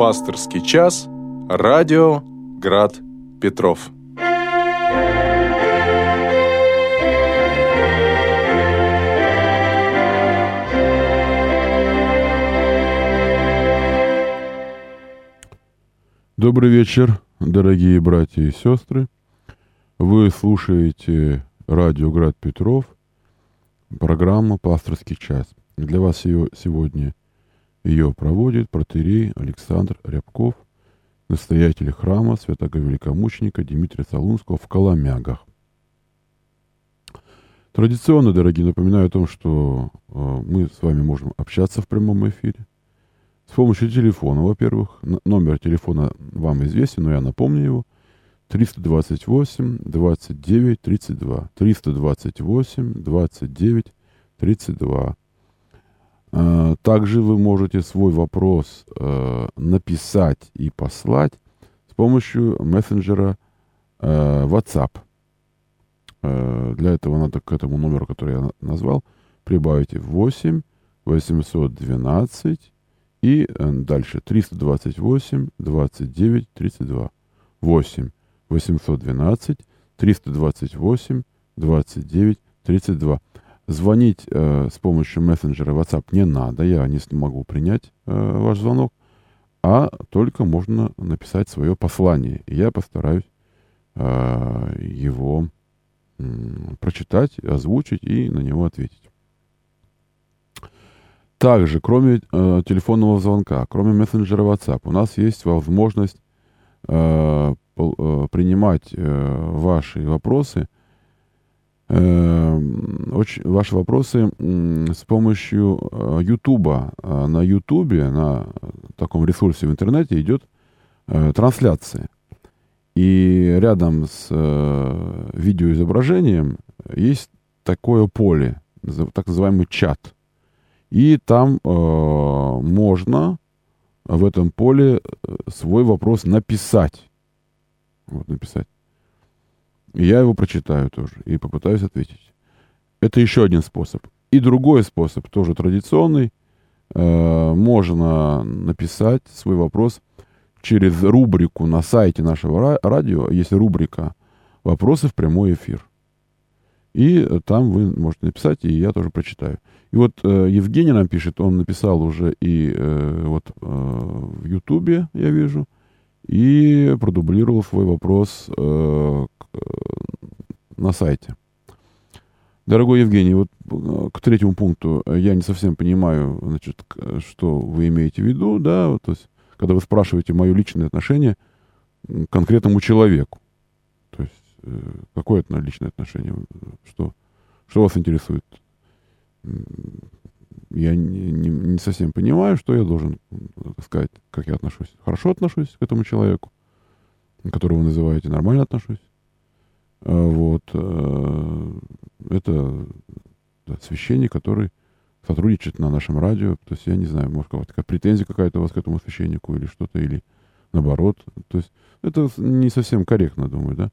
Пасторский час. Радио Град Петров. Добрый вечер, дорогие братья и сестры. Вы слушаете радио Град Петров, программа «Пасторский час». Для вас ее сегодня ее проводит протерей Александр Рябков, настоятель храма святого великомученика Дмитрия Солунского в Коломягах. Традиционно, дорогие, напоминаю о том, что э, мы с вами можем общаться в прямом эфире с помощью телефона, во-первых. Номер телефона вам известен, но я напомню его. 328 29 32. 328 29 32. Также вы можете свой вопрос э, написать и послать с помощью мессенджера э, WhatsApp. Э, для этого надо к этому номеру, который я назвал, прибавить 8 812 и э, дальше 328 29 32. 8 812 328 29 32. Звонить э, с помощью мессенджера WhatsApp не надо, я не смогу принять э, ваш звонок, а только можно написать свое послание. И я постараюсь э, его э, прочитать, озвучить и на него ответить. Также, кроме э, телефонного звонка, кроме мессенджера WhatsApp, у нас есть возможность э, э, принимать э, ваши вопросы, очень, ваши вопросы с помощью э, YouTube. Э, на YouTube, на таком ресурсе в интернете идет э, трансляция. И рядом с видеоизображением есть такое поле, так называемый чат – и там можно в этом поле свой вопрос написать. Вот, написать. И я его прочитаю тоже и попытаюсь ответить. Это еще один способ. И другой способ, тоже традиционный. Э, можно написать свой вопрос через рубрику на сайте нашего радио. Есть рубрика «Вопросы в прямой эфир». И там вы можете написать, и я тоже прочитаю. И вот э, Евгений нам пишет, он написал уже и э, вот э, в Ютубе, я вижу, и продублировал свой вопрос э, э, на сайте. Дорогой Евгений, вот э, к третьему пункту я не совсем понимаю, значит, что вы имеете в виду, да, то есть, когда вы спрашиваете мое личное отношение к конкретному человеку. То есть, э, какое это личное отношение? Что, что вас интересует? Я не, не, не совсем понимаю, что я должен сказать, как я отношусь. Хорошо отношусь к этому человеку, которого вы называете, нормально отношусь. А вот. Э, это да, священник, который сотрудничает на нашем радио. То есть я не знаю, может, какая претензия какая-то у вас к этому священнику или что-то, или наоборот. То есть это не совсем корректно, думаю, да.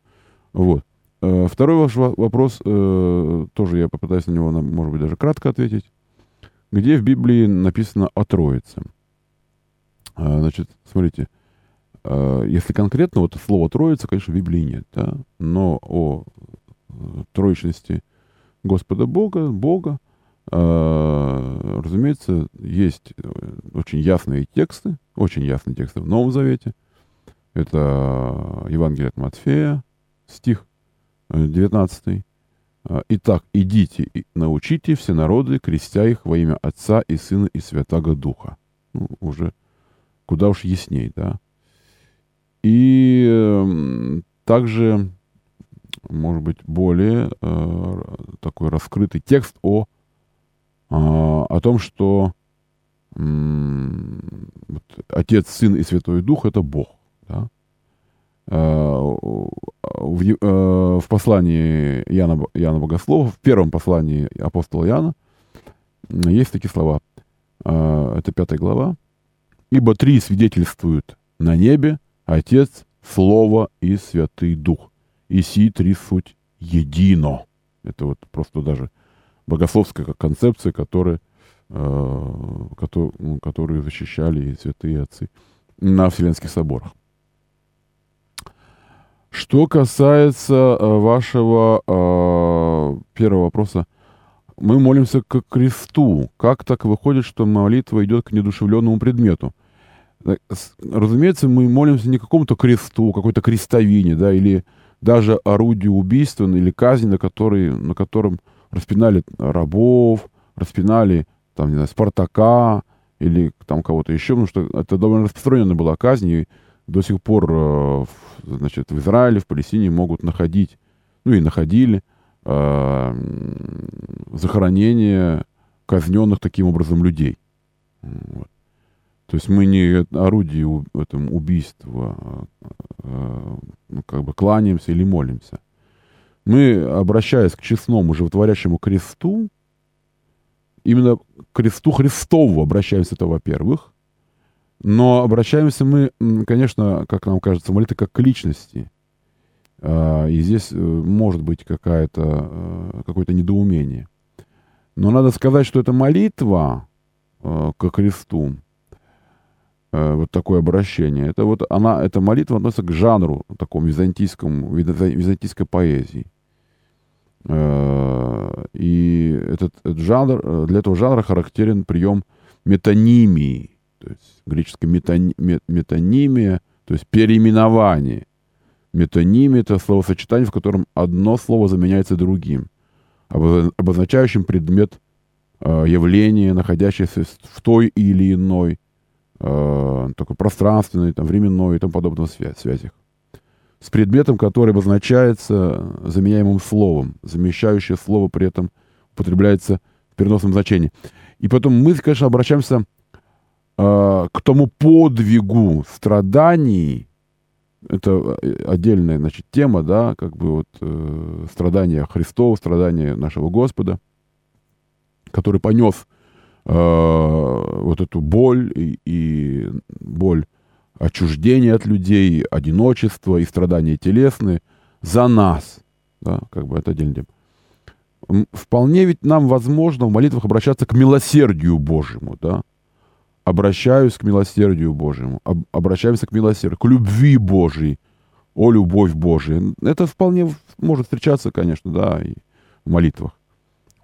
Вот. Э, второй ваш вопрос, э, тоже я попытаюсь на него, может быть, даже кратко ответить. Где в Библии написано о Троице? Э, значит, смотрите, если конкретно, вот слово Троица, конечно, в Библии нет, да? но о троичности Господа Бога, Бога, разумеется, есть очень ясные тексты, очень ясные тексты в Новом Завете. Это Евангелие от Матфея, стих 19. А, Итак, идите и научите все народы, крестя их во имя Отца и Сына и Святаго Духа. Ну, уже куда уж ясней, да. И э, также, может быть, более э, такой раскрытый текст о, э, о том, что э, вот, Отец, Сын и Святой Дух — это Бог. Да? Э, в, э, в послании Яна, Яна Богослова, в первом послании апостола Иоанна, есть такие слова. Э, это пятая глава. «Ибо три свидетельствуют на небе Отец, Слово и Святый Дух. И си три суть едино». Это вот просто даже богословская концепция, которая, которую защищали и святые отцы на Вселенских соборах. Что касается э, вашего э, первого вопроса, мы молимся к кресту. Как так выходит, что молитва идет к недушевленному предмету? Э, разумеется, мы молимся не какому-то кресту, какой-то крестовине, да, или даже орудию убийства или казни, на, который, на котором распинали рабов, распинали, там, не знаю, Спартака или там кого-то еще, потому что это довольно распространенная была казнь, и до сих пор э, значит, в Израиле, в Палестине могут находить, ну и находили, э, захоронение казненных таким образом людей. Вот. То есть мы не орудие этом убийства, э, ну, как бы кланяемся или молимся. Мы, обращаясь к честному, животворящему кресту, именно к кресту Христову обращаемся, это во-первых. Но обращаемся мы, конечно, как нам кажется, молитва как к личности. А, и здесь э, может быть какая-то, э, какое-то недоумение. Но надо сказать, что эта молитва э, ко кресту, вот такое обращение, это вот она, эта молитва относится к жанру такому византийскому, византийской поэзии. И этот, этот жанр, для этого жанра характерен прием метонимии то есть греческое метони, метонимия, то есть переименование. Метонимия — это словосочетание, в котором одно слово заменяется другим, обозначающим предмет э, явления, находящееся в той или иной э, такой пространственной, там, временной и тому подобных связь, связях. С предметом, который обозначается заменяемым словом, замещающее слово при этом употребляется в переносном значении. И потом мы, конечно, обращаемся к тому подвигу страданий, это э, отдельная, значит, тема, да, как бы вот э, страдания Христова, страдания нашего Господа, который понес э, вот эту боль и, и боль отчуждения от людей, одиночества и страдания телесные за нас, да, как бы это отдельная тема. Вполне ведь нам возможно в молитвах обращаться к милосердию Божьему, да, обращаюсь к милосердию Божьему, об, обращаемся к милосердию, к любви Божьей, о любовь Божья. Это вполне может встречаться, конечно, да, и в молитвах.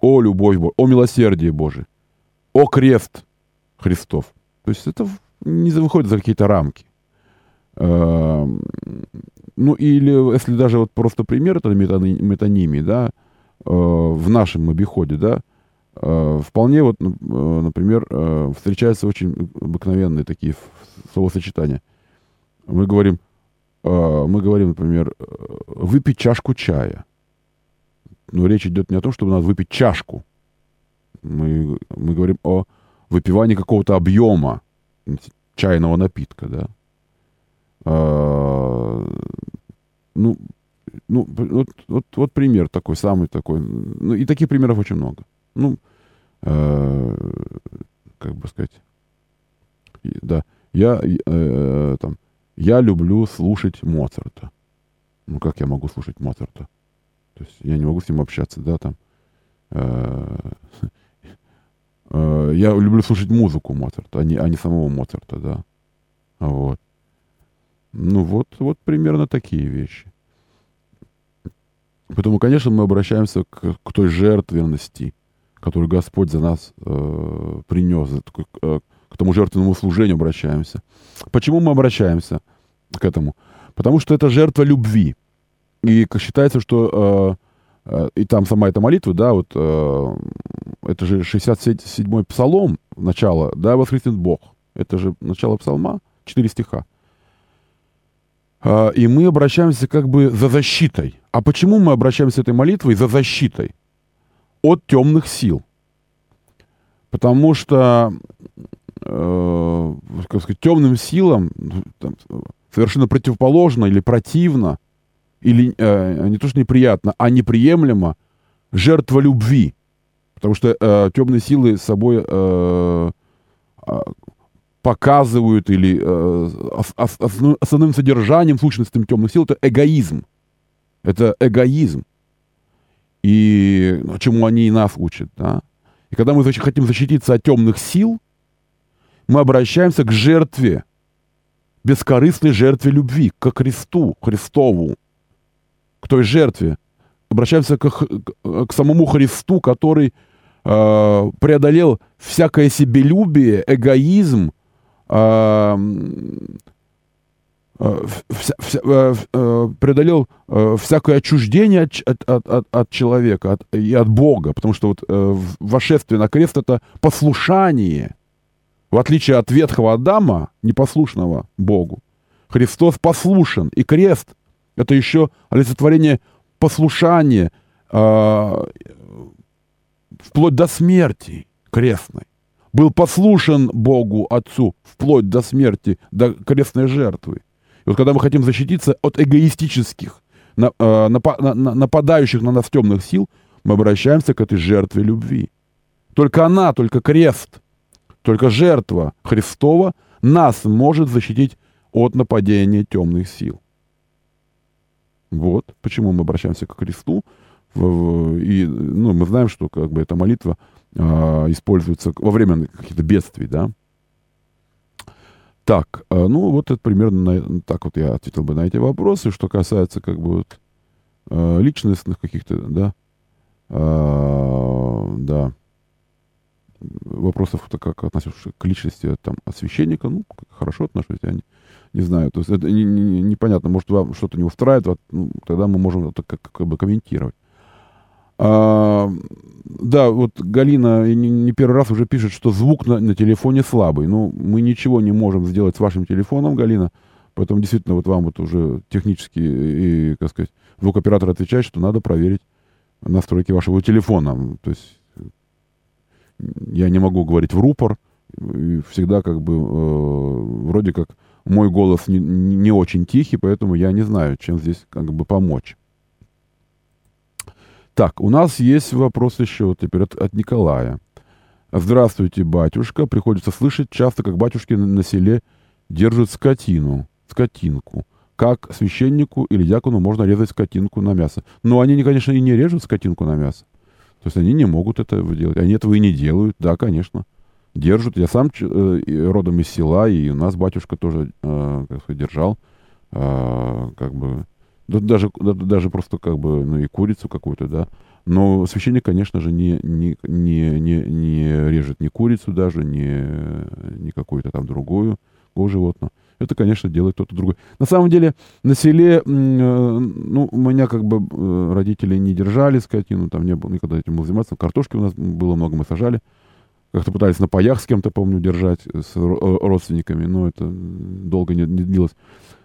О любовь Божья, о милосердие Божие, о крест Христов. То есть это не выходит за какие-то рамки. Эм, ну, или если даже вот просто пример, это метонимии, да, э, в нашем обиходе, да, вполне вот, э, например, э, встречаются очень обыкновенные такие словосочетания. Мы говорим, мы говорим, например, выпить чашку чая. Но речь идет не о том, чтобы надо выпить чашку. Мы, мы говорим о выпивании какого-то объема чайного напитка, да. А, ну, ну вот, вот, вот пример такой, самый такой. Ну, и таких примеров очень много. Ну, э, как бы сказать, да, я, э, там, я люблю слушать Моцарта. Ну, как я могу слушать Моцарта? То есть я не могу с ним общаться, да, там. Э, э, я люблю слушать музыку Моцарта, а не, а не самого Моцарта, да. Вот. Ну, вот, вот примерно такие вещи. Поэтому, конечно, мы обращаемся к, к той жертвенности, который Господь за нас э, принес, э, к тому жертвенному служению обращаемся. Почему мы обращаемся к этому? Потому что это жертва любви. И считается, что э, э, и там сама эта молитва, да, вот э, это же 67-й псалом, начало, да, воскреснет Бог. Это же начало псалма, 4 стиха. Э, и мы обращаемся как бы за защитой. А почему мы обращаемся этой молитвой за защитой? От темных сил. Потому что, э, как сказать, темным силам там, совершенно противоположно или противно, или э, не то что неприятно, а неприемлемо жертва любви. Потому что э, темные силы собой э, а, показывают или э, основным содержанием, сущностным темных сил это эгоизм. Это эгоизм и ну, чему они и нас учат. Да? И когда мы хотим защититься от темных сил, мы обращаемся к жертве бескорыстной жертве любви, к Христу, Христову, к той жертве. Обращаемся к, к, к самому Христу, который э, преодолел всякое себелюбие, эгоизм, э, э, вся, вся, э, э, преодолел э, всякое отчуждение от, от, от, от человека от, и от Бога, потому что вот э, вошествие на крест — это послушание. В отличие от ветхого Адама, непослушного Богу, Христос послушен, и крест — это еще олицетворение послушания э, вплоть до смерти крестной был послушен Богу Отцу вплоть до смерти, до крестной жертвы. И вот когда мы хотим защититься от эгоистических, э, нападающих на нас темных сил, мы обращаемся к этой жертве любви. Только она, только крест, только жертва Христова нас может защитить от нападения темных сил. Вот почему мы обращаемся к кресту. И ну, мы знаем, что как бы эта молитва э, используется во время каких-то бедствий, да. Так, э, ну вот это примерно на, так вот я ответил бы на эти вопросы. Что касается как бы вот, э, личностных каких-то, да, э, да, вопросов, как относишься к личности там, от священника, ну, хорошо отношусь, я не, не знаю. То есть это не, не, непонятно, может, вам что-то не устраивает, ну, тогда мы можем это как, как бы комментировать. А, да, вот Галина не, первый раз уже пишет, что звук на, на телефоне слабый. Ну, мы ничего не можем сделать с вашим телефоном, Галина. Поэтому действительно вот вам вот уже технически и, как сказать, звукоператор отвечает, что надо проверить настройки вашего телефона. То есть я не могу говорить в рупор. И всегда как бы э, вроде как мой голос не, не очень тихий, поэтому я не знаю, чем здесь как бы помочь. Так, у нас есть вопрос еще теперь от, от Николая. Здравствуйте, батюшка. Приходится слышать часто, как батюшки на, селе держат скотину, скотинку. Как священнику или дьякону можно резать скотинку на мясо. Но они, конечно, и не режут скотинку на мясо. То есть они не могут это делать. Они этого и не делают. Да, конечно. Держат. Я сам э, родом из села, и у нас батюшка тоже э, как сказать, держал э, как бы да, даже, да, даже просто как бы, ну и курицу какую-то, да. Но священник, конечно же, не, не, не, не, не режет ни курицу даже, ни, ни какую-то там другую животное. Это, конечно, делает кто-то другой. На самом деле, на селе, э, ну, у меня как бы э, родители не держали скотину, там не было никогда этим заниматься. Картошки у нас было много, мы сажали. Как-то пытались на паях с кем-то, помню, держать, с родственниками, но это долго не, не длилось.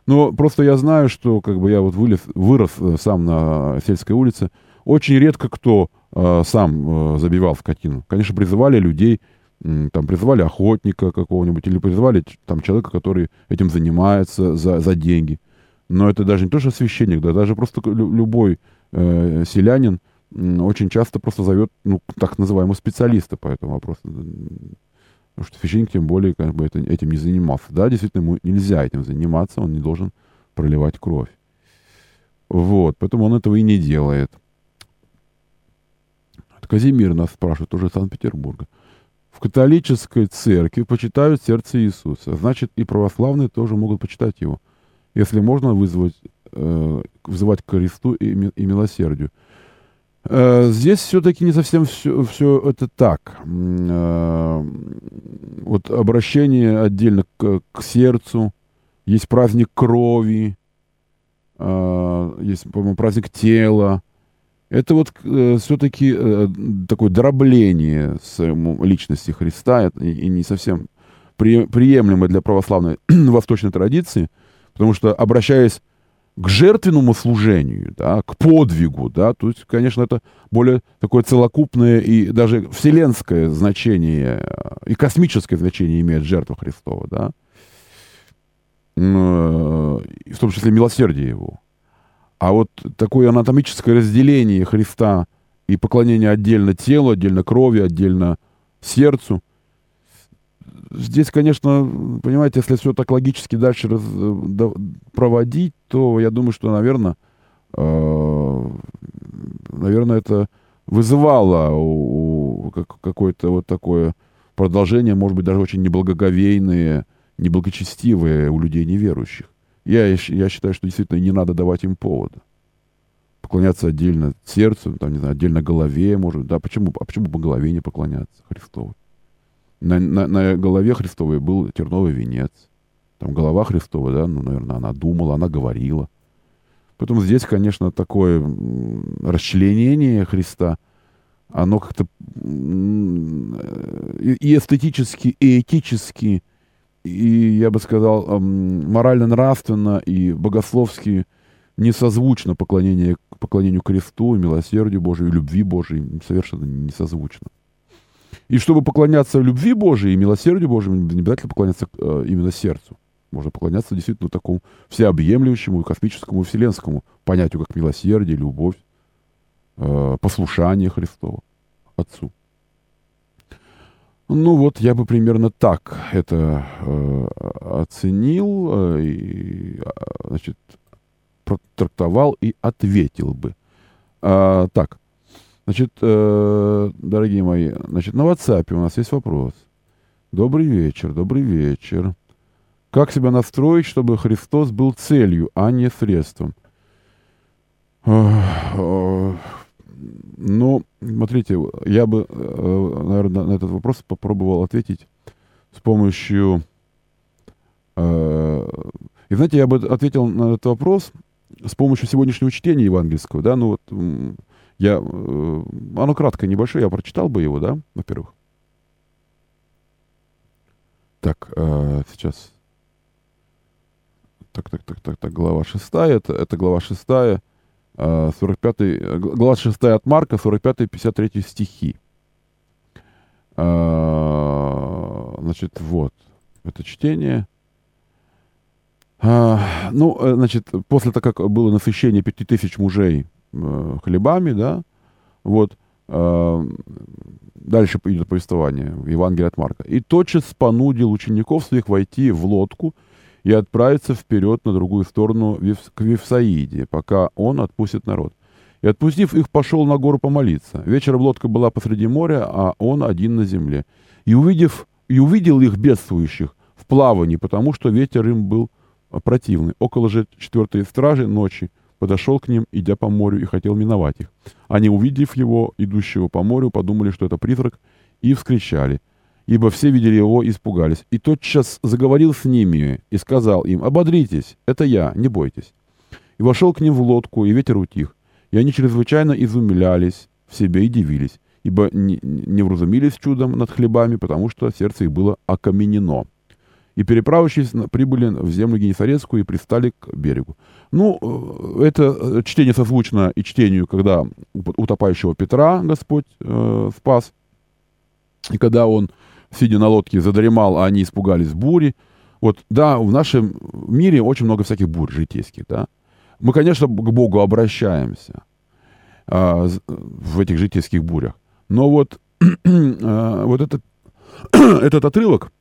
Но просто я знаю, что как бы я вот вылез, вырос э, сам на сельской улице. Очень редко кто э, сам э, забивал скотину. Конечно, призывали людей, э, там призывали охотника какого-нибудь или призывали там человека, который этим занимается за, за деньги. Но это даже не то, что священник, да, даже просто любой э, селянин э, очень часто просто зовет, ну, так называемого специалиста по этому вопросу. Потому что священник тем более как бы это, этим не занимался. Да, действительно, ему нельзя этим заниматься, он не должен проливать кровь. Вот, поэтому он этого и не делает. Казимир нас спрашивает, уже Санкт-Петербурга. В католической церкви почитают сердце Иисуса. Значит, и православные тоже могут почитать его. Если можно вызвать, э, вызывать к кресту и, и милосердию. Э, здесь все-таки не совсем все, все это так. Э, вот обращение отдельно к, к сердцу, есть праздник крови, э, есть, по-моему, праздник тела. Это вот все-таки такое дробление личности Христа и не совсем приемлемо для православной восточной традиции, потому что, обращаясь к жертвенному служению, да, к подвигу, да, то есть, конечно, это более такое целокупное и даже вселенское значение и космическое значение имеет жертва Христова, да, в том числе милосердие его. А вот такое анатомическое разделение Христа и поклонение отдельно телу, отдельно крови, отдельно сердцу – здесь, конечно, понимаете, если все так логически дальше раз, да, проводить, то я думаю, что, наверное, э, наверное, это вызывало у, у, как, какое-то вот такое продолжение, может быть, даже очень неблагоговейное неблагочестивое у людей неверующих. Я, я считаю, что действительно не надо давать им повода. Поклоняться отдельно сердцу, там, не знаю, отдельно голове, может, да, почему, а почему по голове не поклоняться Христовой? На, на, на голове Христовой был терновый венец. Там голова Христова, да, ну, наверное, она думала, она говорила. Поэтому здесь, конечно, такое расчленение Христа, оно как-то и эстетически, и этически, и, я бы сказал, морально-нравственно и богословски не созвучно поклонение, поклонению кресту, милосердию Божию, любви Божией, совершенно не созвучно. И чтобы поклоняться любви Божией и милосердию Божьему, не обязательно поклоняться э, именно сердцу. Можно поклоняться действительно такому всеобъемлющему, космическому, вселенскому понятию, как милосердие, любовь, э, послушание Христова Отцу. Ну вот, я бы примерно так это э, оценил, э, и, а, значит, трактовал и ответил бы. А, так, значит, э, дорогие мои, значит, на WhatsApp у нас есть вопрос. Добрый вечер, добрый вечер. Как себя настроить, чтобы Христос был целью, а не средством? Ну, смотрите, я бы, э, наверное, на этот вопрос попробовал ответить с помощью... Э, и знаете, я бы ответил на этот вопрос с помощью сегодняшнего чтения евангельского, да, ну вот я, э, оно краткое, небольшое, я прочитал бы его, да, во-первых. Так, сейчас. Так, так, так, так, так, глава шестая, это, это глава шестая, 45 глава 6 от Марка, 45-53 стихи. Значит, вот, это чтение. Ну, э, значит, после того, как было насыщение пяти тысяч мужей э, хлебами, да, вот, а, дальше идет повествование в Евангелии от Марка. «И тотчас понудил учеников своих войти в лодку и отправиться вперед на другую сторону к Вифсаиде, пока он отпустит народ. И отпустив их, пошел на гору помолиться. Вечером лодка была посреди моря, а он один на земле. И, увидев, и увидел их бедствующих в плавании, потому что ветер им был противный. Около же четвертой стражи ночи подошел к ним, идя по морю, и хотел миновать их. Они, увидев его, идущего по морю, подумали, что это призрак, и вскричали ибо все видели его и испугались. И тотчас заговорил с ними и сказал им, «Ободритесь, это я, не бойтесь». И вошел к ним в лодку, и ветер утих. И они чрезвычайно изумлялись в себе и дивились, ибо не, не вразумились чудом над хлебами, потому что сердце их было окаменено. И, переправившись, прибыли в землю Генесарецкую и пристали к берегу. Ну, э, это э, чтение созвучно и чтению, когда утопающего Петра Господь э, спас, и когда он сидя на лодке, задремал, а они испугались бури. Вот, да, в нашем мире очень много всяких бурь житейских, да. Мы, конечно, к Богу обращаемся а, в этих житейских бурях. Но вот, а, вот этот, этот отрывок,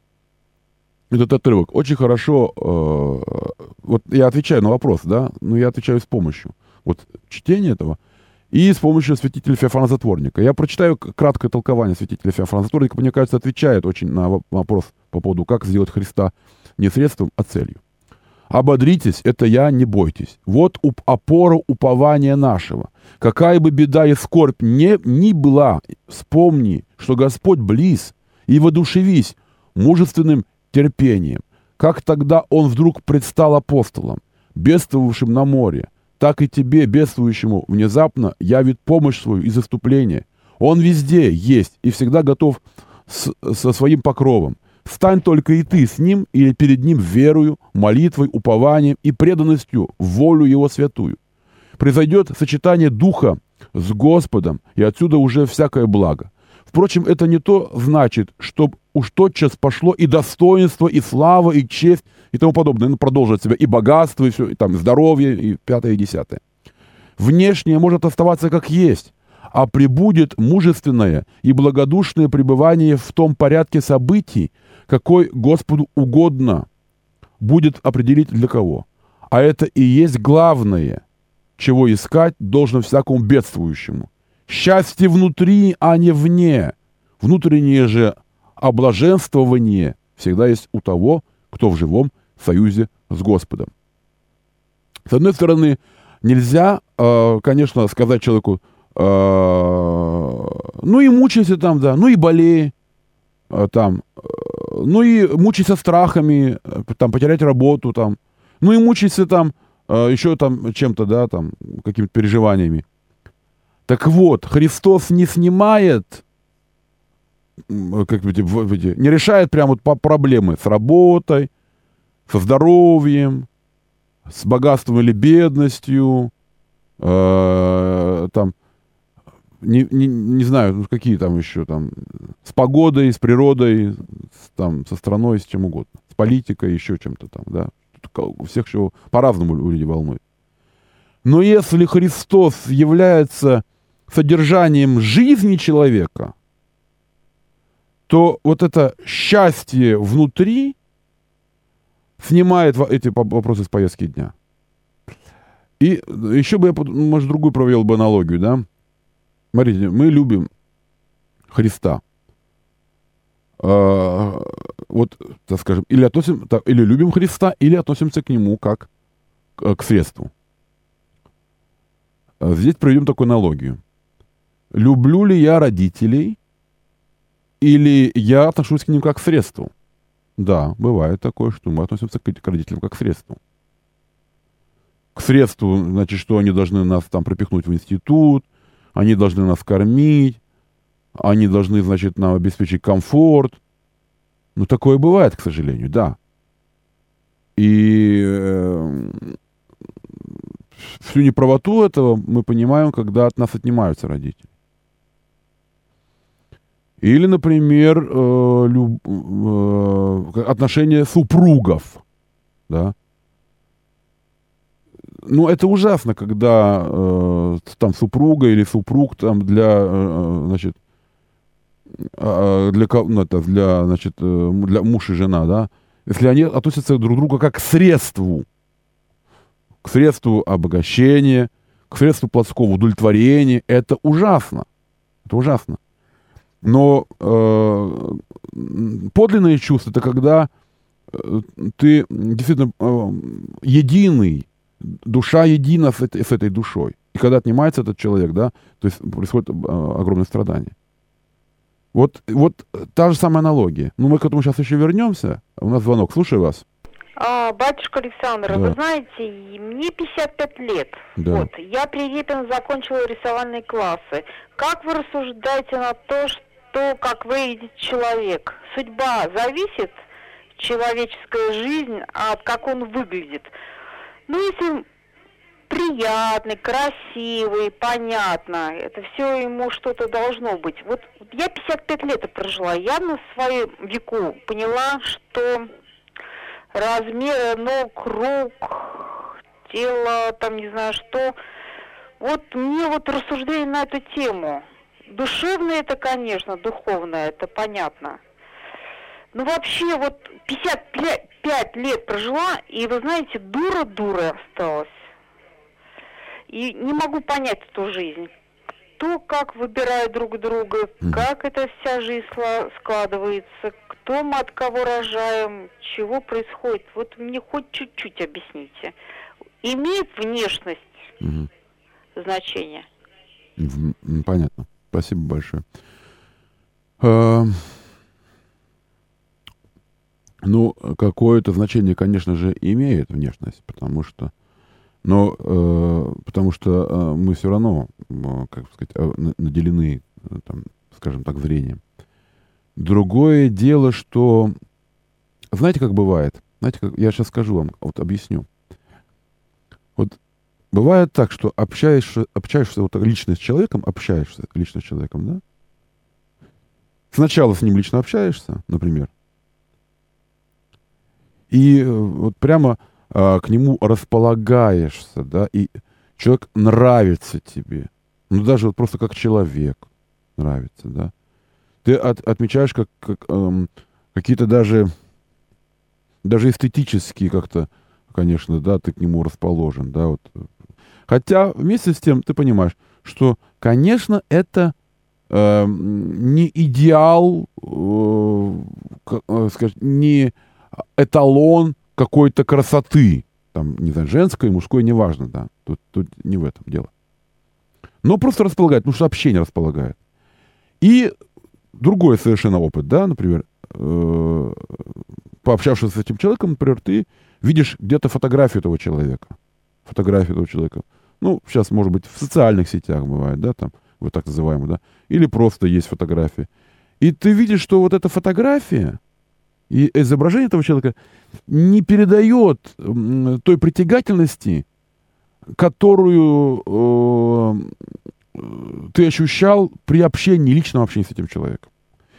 этот отрывок очень хорошо, э, вот я отвечаю на вопрос, да, но я отвечаю с помощью вот чтения этого, и с помощью святителя Феофана Затворника. Я прочитаю краткое толкование святителя Феофана Затворника, мне кажется, отвечает очень на вопрос по поводу, как сделать Христа не средством, а целью. «Ободритесь, это я, не бойтесь. Вот уп опора упования нашего. Какая бы беда и скорбь не, ни была, вспомни, что Господь близ, и воодушевись мужественным терпением. Как тогда он вдруг предстал апостолом, бедствовавшим на море, так и тебе, бедствующему, внезапно явит помощь свою и заступление. Он везде есть и всегда готов с, со своим покровом. Стань только и ты с ним или перед ним верою, молитвой, упованием и преданностью волю его святую. Произойдет сочетание духа с Господом, и отсюда уже всякое благо. Впрочем, это не то значит, что уж тотчас пошло и достоинство, и слава, и честь, и тому подобное. Ну, продолжит себя и богатство, и все, и там здоровье, и пятое, и десятое. Внешнее может оставаться как есть, а прибудет мужественное и благодушное пребывание в том порядке событий, какой Господу угодно будет определить для кого. А это и есть главное, чего искать должно всякому бедствующему – Счастье внутри, а не вне. Внутреннее же облаженствование всегда есть у того, кто в живом союзе с Господом. С одной стороны, нельзя, э, конечно, сказать человеку, э, ну и мучайся там, да, ну и болей э, там, ну и мучайся страхами, там, потерять работу там, ну и мучайся там еще там чем-то, да, там, какими-то переживаниями. Так вот, Христос не снимает, как бы, не решает прямо вот проблемы с работой, со здоровьем, с богатством или бедностью, э, там, не, не, не знаю, ну, какие там еще, там, с погодой, с природой, с, там, со страной, с чем угодно, с политикой, еще чем-то там, да. У всех еще по-разному люди волнуют. Но если Христос является содержанием жизни человека, то вот это счастье внутри снимает эти вопросы с повестки дня. И еще бы я, может, другую провел бы аналогию, да? Смотрите, мы любим Христа. А, вот, так скажем, или, относим, так, или любим Христа, или относимся к Нему как к, средству. А здесь проведем такую аналогию. Люблю ли я родителей, или я отношусь к ним как к средству? Да, бывает такое, что мы относимся к, родителям как к средству. К средству, значит, что они должны нас там пропихнуть в институт, они должны нас кормить, они должны, значит, нам обеспечить комфорт. Ну, такое бывает, к сожалению, да. И э, всю неправоту этого мы понимаем, когда от нас отнимаются родители. Или, например, э, люб, э, отношения супругов. Да? Ну, это ужасно, когда э, там супруга или супруг там для, э, значит, э, для, ну, это, для, значит, э, для муж и жена, да, если они относятся друг к другу как к средству, к средству обогащения, к средству плотского удовлетворения, это ужасно. Это ужасно. Но э, подлинное чувство это когда э, ты действительно э, единый, душа едина с этой, с этой душой. И когда отнимается этот человек, да, то есть происходит э, огромное страдание. Вот, вот та же самая аналогия. Ну, мы к этому сейчас еще вернемся. У нас звонок. Слушаю вас. А, батюшка Александр, да. вы знаете, мне 55 лет. Да. Вот, я при Репин закончила рисовальные классы. Как вы рассуждаете на то, что то, как выглядит человек. Судьба зависит, человеческая жизнь, от как он выглядит. Ну, если приятный, красивый, понятно, это все ему что-то должно быть. Вот я 55 лет прожила, я на своем веку поняла, что размеры ног, рук, тело, там не знаю что, вот мне вот рассуждение на эту тему – Душевное это, конечно, духовное, это понятно. Ну, вообще, вот 55 лет прожила, и, вы знаете, дура-дура осталась. И не могу понять эту жизнь. Кто как выбирает друг друга, mm. как эта вся жизнь складывается, кто мы от кого рожаем, чего происходит. Вот мне хоть чуть-чуть объясните. Имеет внешность mm. значение? Понятно. Спасибо большое. А, ну, какое-то значение, конечно же, имеет внешность, потому что, но, э, потому что э, мы все равно, э, как сказать, наделены, э, там, скажем так, зрением. Другое дело, что, знаете, как бывает? Знаете, как, я сейчас скажу вам, вот объясню. Бывает так, что общаешься, общаешься вот лично с человеком, общаешься лично с человеком, да? Сначала с ним лично общаешься, например, и э, вот прямо а, к нему располагаешься, да, и человек нравится тебе, ну даже вот просто как человек нравится, да. Ты от, отмечаешь как, как эм, какие-то даже даже эстетические как-то, конечно, да, ты к нему расположен, да, вот Хотя вместе с тем ты понимаешь, что, конечно, это э, не идеал, э, э, скажем, не эталон какой-то красоты. Там, не знаю, женской, мужской, неважно, да. Тут, тут не в этом дело. Но просто располагает, потому что общение располагает. И другой совершенно опыт, да, например, э, пообщавшись с этим человеком, например, ты видишь где-то фотографию этого человека. Фотографию этого человека. Ну, сейчас, может быть, в социальных сетях бывает, да, там, вот так называемые, да, или просто есть фотографии. И ты видишь, что вот эта фотография и изображение этого человека не передает той притягательности, которую э, ты ощущал при общении, личном общении с этим человеком.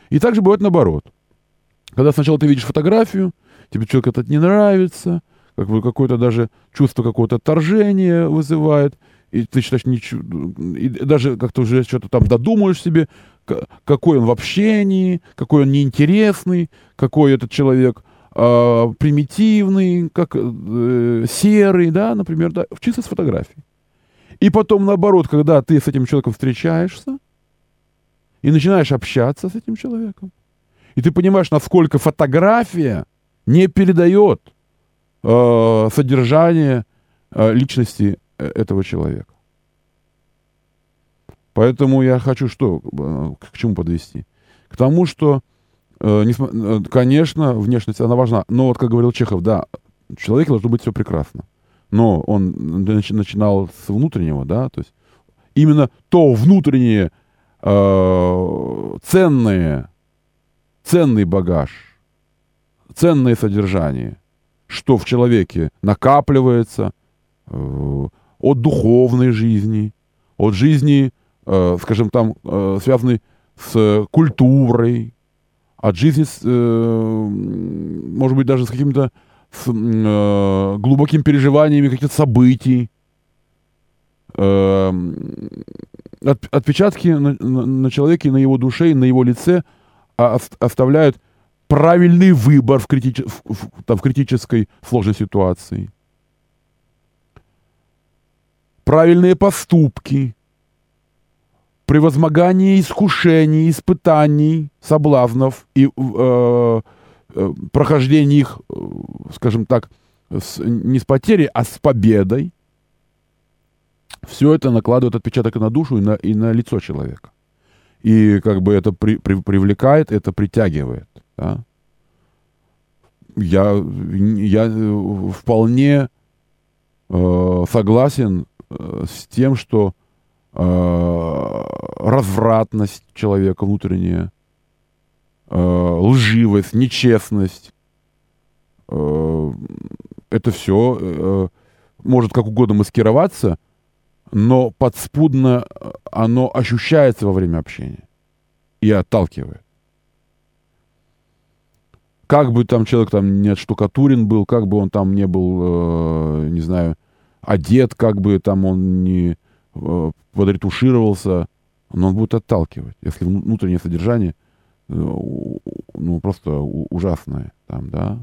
И также бывает наоборот. Когда сначала ты видишь фотографию, тебе человек этот не нравится, как бы какое-то даже чувство какого-то отторжения вызывает, и ты считаешь, ничего, и даже как-то уже что-то там додумаешь себе, какой он в общении, какой он неинтересный, какой этот человек э, примитивный, как э, серый, да, например, да, чисто с фотографией. И потом, наоборот, когда ты с этим человеком встречаешься и начинаешь общаться с этим человеком, и ты понимаешь, насколько фотография не передает э, содержание э, личности э, этого человека. Поэтому я хочу что, э, к чему подвести? К тому, что, э, э, конечно, внешность, она важна. Но вот, как говорил Чехов, да, у человека должно быть все прекрасно. Но он начинал с внутреннего, да, то есть именно то внутреннее э, ценное, ценный багаж, ценное содержание, что в человеке накапливается э, от духовной жизни, от жизни э, скажем, там э, связаны с культурой, от жизни, может быть, даже с какими-то глубокими переживаниями каких-то событий. От, отпечатки на, человеке, на его душе на его лице оставляют правильный выбор в, критич, в, там, в критической сложной ситуации. Правильные поступки – превозмогание искушений, испытаний, соблазнов и э, э, прохождение их, э, скажем так, с, не с потерей, а с победой, все это накладывает отпечаток на душу и на, и на лицо человека. И как бы это при, при, привлекает, это притягивает. Да? Я, я вполне э, согласен э, с тем, что Э, развратность человека внутренняя, э, лживость, нечестность. Э, это все может как угодно маскироваться, но подспудно оно ощущается во время общения и отталкивает. Как бы там человек там не отштукатурен был, как бы он там не был, э, не знаю, одет, как бы там он не э, подретушировался, но он будет отталкивать, если внутреннее содержание э, ну, просто ужасное там, да.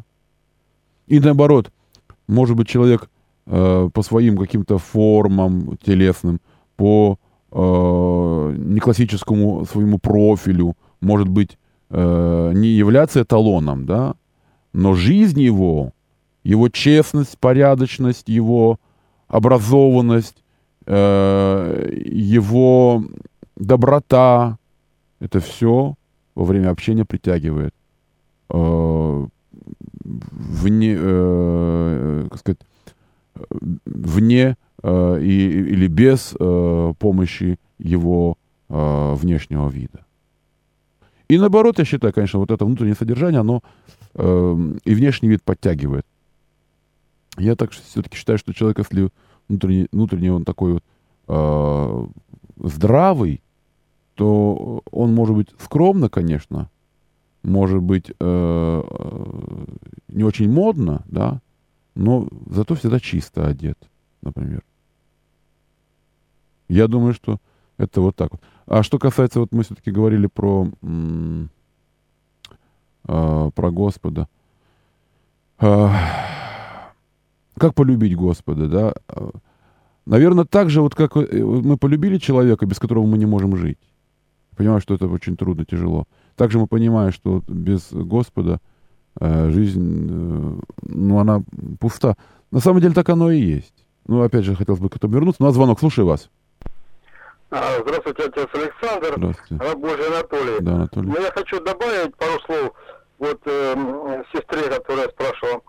И наоборот, может быть, человек э, по своим каким-то формам телесным, по э, неклассическому своему профилю, может быть, э, не являться эталоном, да, но жизнь его, его честность, порядочность, его образованность, Э, его доброта, это все во время общения притягивает. Э, вне, э, как сказать, вне э, и, или без э, помощи его э, внешнего вида. И наоборот, я считаю, конечно, вот это внутреннее содержание, оно э, и внешний вид подтягивает. Я так все-таки считаю, что человек, если внутренний, внутренний он такой вот э, здравый, то он может быть скромно, конечно, может быть э, не очень модно, да, но зато всегда чисто одет, например. Я думаю, что это вот так вот. А что касается, вот мы все-таки говорили про, э, про Господа. Э, как полюбить Господа, да? Наверное, так же, вот как э, мы полюбили человека, без которого мы не можем жить. Понимаю, что это очень трудно, тяжело. Также мы понимаем, что без Господа э, жизнь, ну, она пуста. На самом деле так оно и есть. Ну, опять же, хотелось бы к этому вернуться. Ну, а звонок, слушаю вас. А, здравствуйте, отец Александр. Здравствуйте. Рабожий Анатолий. Да, Анатолий. Ну, я хочу добавить пару слов вот э, сестре, которая спрашивала.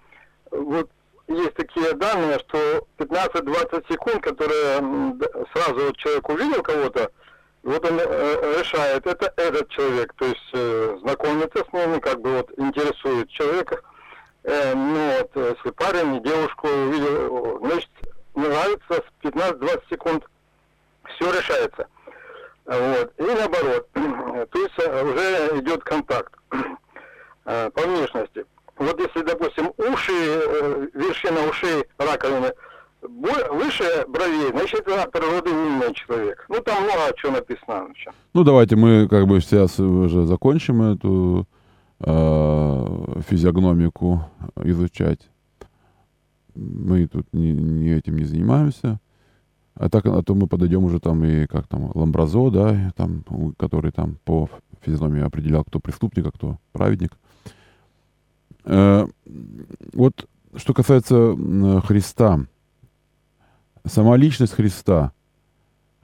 Вот есть такие данные, что 15-20 секунд, которые сразу вот человек увидел кого-то, вот он э, решает, это этот человек, то есть э, знакомится с ним, как бы вот интересует человека. Э, ну вот, если парень девушку увидел, значит, нравится с 15-20 секунд, все решается. Вот. И наоборот, то есть э, уже идет контакт э, по внешности. Вот если, допустим, уши, э, вершина ушей раковины выше бровей, значит, это природы умный человек. Ну, там много чего написано. Ну, давайте мы как бы сейчас уже закончим эту э, физиогномику изучать. Мы тут не, не этим не занимаемся. А так, а то мы подойдем уже там и как там Ламбразо, да, там, который там по физиономии определял, кто преступник, а кто праведник. Э, вот что касается Христа, сама личность Христа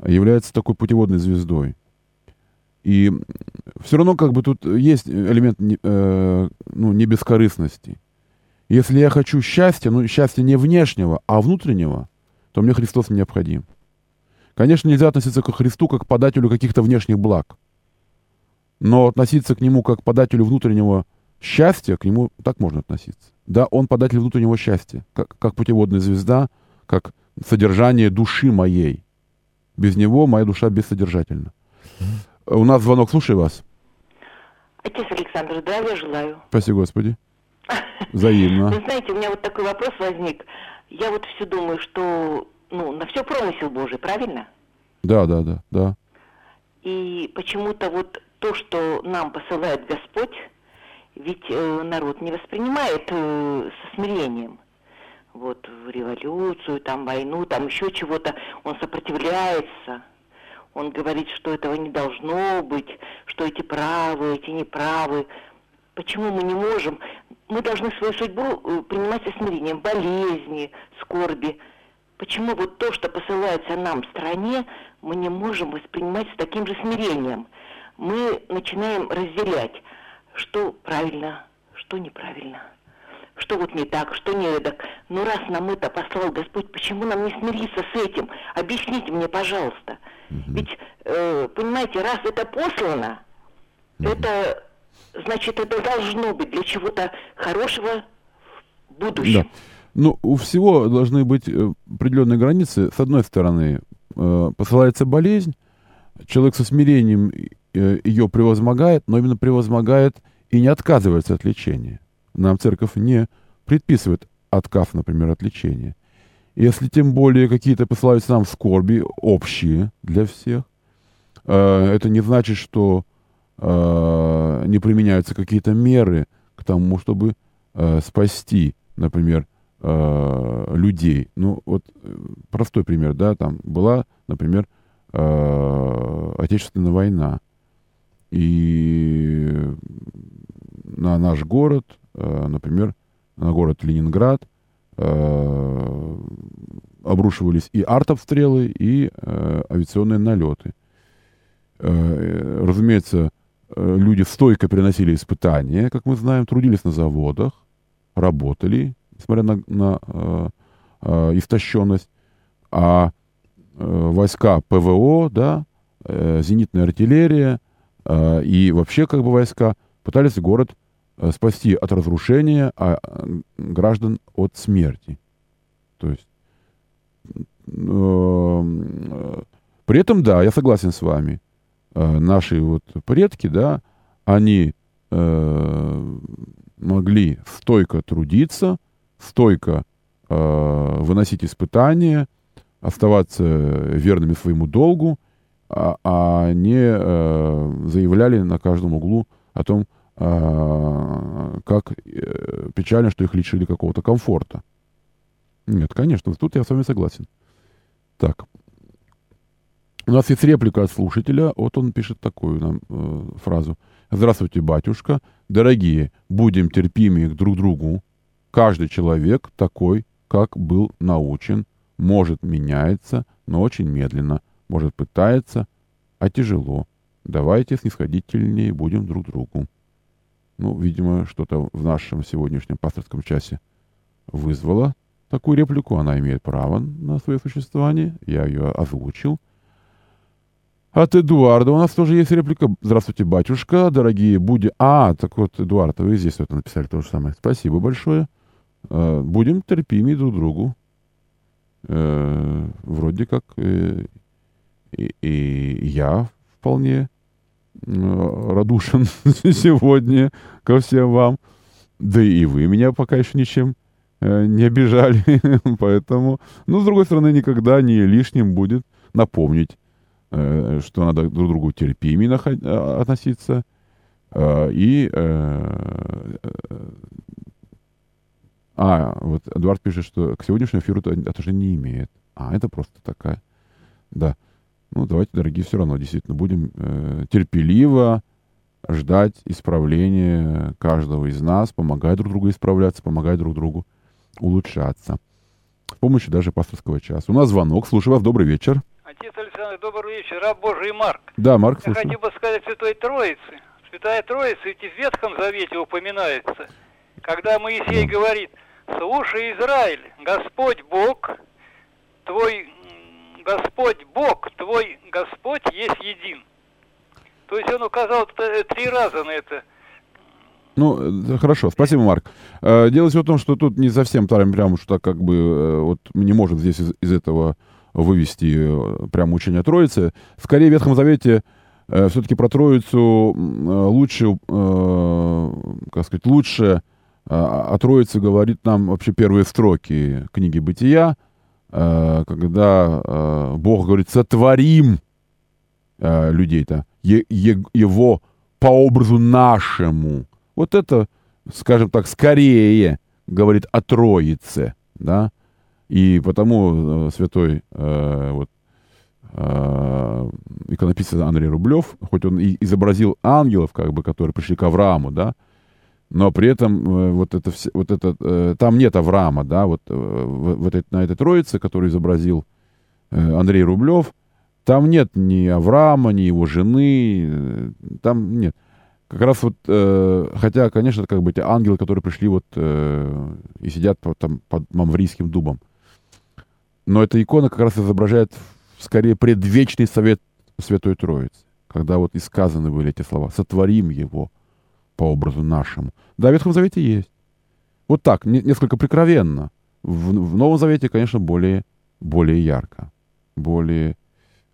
является такой путеводной звездой. И все равно как бы тут есть элемент э, ну, бескорыстности. Если я хочу счастья, ну счастья не внешнего, а внутреннего, то мне Христос необходим. Конечно, нельзя относиться к Христу как к подателю каких-то внешних благ. Но относиться к Нему как к подателю внутреннего счастья, к Нему так можно относиться. Да, Он податель внутреннего счастья, как, как путеводная звезда, как содержание души моей. Без Него моя душа бессодержательна. Mm-hmm. У нас звонок, слушай вас. Отец Александр, здравия желаю. Спасибо, Господи. Взаимно. Вы знаете, у меня вот такой вопрос возник. Я вот все думаю, что ну, на все промысел Божий, правильно? Да, да, да, да. И почему-то вот то, что нам посылает Господь, ведь э, народ не воспринимает э, со смирением. Вот революцию, там войну, там еще чего-то, он сопротивляется. Он говорит, что этого не должно быть, что эти правы, эти неправы. Почему мы не можем? Мы должны свою судьбу э, принимать со смирением, болезни, скорби. Почему вот то, что посылается нам в стране, мы не можем воспринимать с таким же смирением? Мы начинаем разделять, что правильно, что неправильно, что вот не так, что не так. Но раз нам это послал Господь, почему нам не смириться с этим? Объясните мне, пожалуйста. Ведь, э, понимаете, раз это послано, это значит, это должно быть для чего-то хорошего в будущем. Да. Ну, у всего должны быть э, определенные границы. С одной стороны, э, посылается болезнь, человек со смирением э, ее превозмогает, но именно превозмогает и не отказывается от лечения. Нам церковь не предписывает отказ, например, от лечения. Если тем более какие-то посылаются нам скорби, общие для всех, это не значит, что не применяются какие-то меры к тому, чтобы спасти, например, э, людей. Ну, вот э, простой пример, да, там была, например, э, Отечественная война. И на наш город, э, например, на город Ленинград э, обрушивались и артобстрелы, и э, авиационные налеты. Э, разумеется, э, люди стойко переносили испытания, как мы знаем, трудились на заводах, работали, несмотря на, на э, э, истощенность, а э, войска ПВО, да, э, зенитная артиллерия э, и вообще как бы войска пытались город э, спасти от разрушения, а э, граждан от смерти. То есть э, при этом, да, я согласен с вами, э, наши вот предки, да, они э, могли стойко трудиться, стойко э, выносить испытания, оставаться верными своему долгу, а, а не э, заявляли на каждом углу о том, э, как э, печально, что их лишили какого-то комфорта. Нет, конечно, тут я с вами согласен. Так. У нас есть реплика от слушателя. Вот он пишет такую нам э, фразу. Здравствуйте, батюшка. Дорогие, будем терпимы друг к другу. Каждый человек такой, как был научен, может меняется, но очень медленно, может пытается, а тяжело. Давайте снисходительнее будем друг другу. Ну, видимо, что-то в нашем сегодняшнем пасторском часе вызвало такую реплику. Она имеет право на свое существование. Я ее озвучил. От Эдуарда у нас тоже есть реплика. Здравствуйте, батюшка, дорогие буди... А, так вот, Эдуард, вы здесь вот написали то же самое. Спасибо большое. Э, будем терпимы друг другу. Э, вроде как э, и, я вполне радушен сегодня ко всем вам. Да и вы меня пока еще ничем не обижали. Поэтому, ну, с другой стороны, никогда не лишним будет напомнить, что надо друг другу терпимее относиться. И а, вот Эдуард пишет, что к сегодняшнему эфиру это уже не имеет. А, это просто такая. Да. Ну, давайте, дорогие, все равно действительно будем э, терпеливо ждать исправления каждого из нас, помогать друг другу исправляться, помогать друг другу улучшаться. С помощью даже пасторского часа. У нас звонок. Слушаю вас. Добрый вечер. Отец Александр, добрый вечер. Раб Божий Марк. Да, Марк, Я слушаю. хотел бы сказать Святой Троице. Святая Троица ведь в Ветхом Завете упоминается. Когда Моисей говорит – Слушай, Израиль, Господь Бог, твой Господь Бог, твой Господь есть един. То есть он указал три раза на это. Ну, хорошо, спасибо, Марк. Э, дело все в том, что тут не совсем прям, прям что так как бы э, вот мы не можем здесь из, из этого вывести э, прям учение Троицы. Скорее, в Ветхом Завете все-таки про Троицу лучше, как сказать, лучше о Троице говорит нам вообще первые строки книги «Бытия», э, когда э, Бог говорит «сотворим э, людей-то, его по образу нашему». Вот это, скажем так, скорее говорит о Троице, да, и потому святой вот, иконописец Андрей Рублев, хоть он и изобразил ангелов, как бы, которые пришли к Аврааму, да, но при этом э, вот это вот это, э, там нет Авраама, да, вот, э, вот это, на этой троице, которую изобразил Андрей Рублев, там нет ни Авраама, ни его жены, там нет. Как раз вот, хотя, конечно, как бы эти ангелы, которые пришли вот и сидят там, под Мамврийским дубом. Но эта икона как раз изображает скорее предвечный совет Святой Троицы, когда вот и сказаны были эти слова «сотворим его», по образу нашему. Да, в Ветхом Завете есть. Вот так, не, несколько прикровенно. В, в Новом Завете, конечно, более, более ярко, более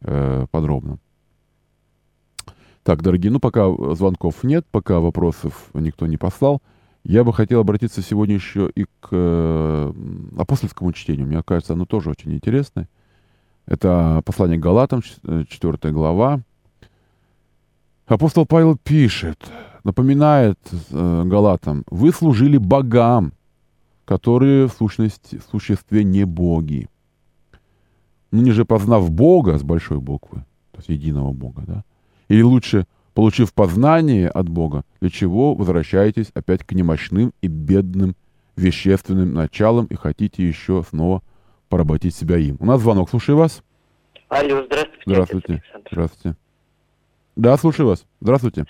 э, подробно. Так, дорогие, ну пока звонков нет, пока вопросов никто не послал, я бы хотел обратиться сегодня еще и к э, апостольскому чтению. Мне кажется, оно тоже очень интересное. Это послание к Галатам, 4 э, глава. Апостол Павел пишет, напоминает э, Галатам, вы служили богам, которые в, сущности, в существе не боги. Ну, не же познав Бога с большой буквы, то есть единого Бога, да? Или лучше, получив познание от Бога, для чего возвращаетесь опять к немощным и бедным вещественным началам и хотите еще снова поработить себя им. У нас звонок, слушаю вас. Алло, здравствуйте. Здравствуйте. Здравствуйте. Да, слушаю вас. Здравствуйте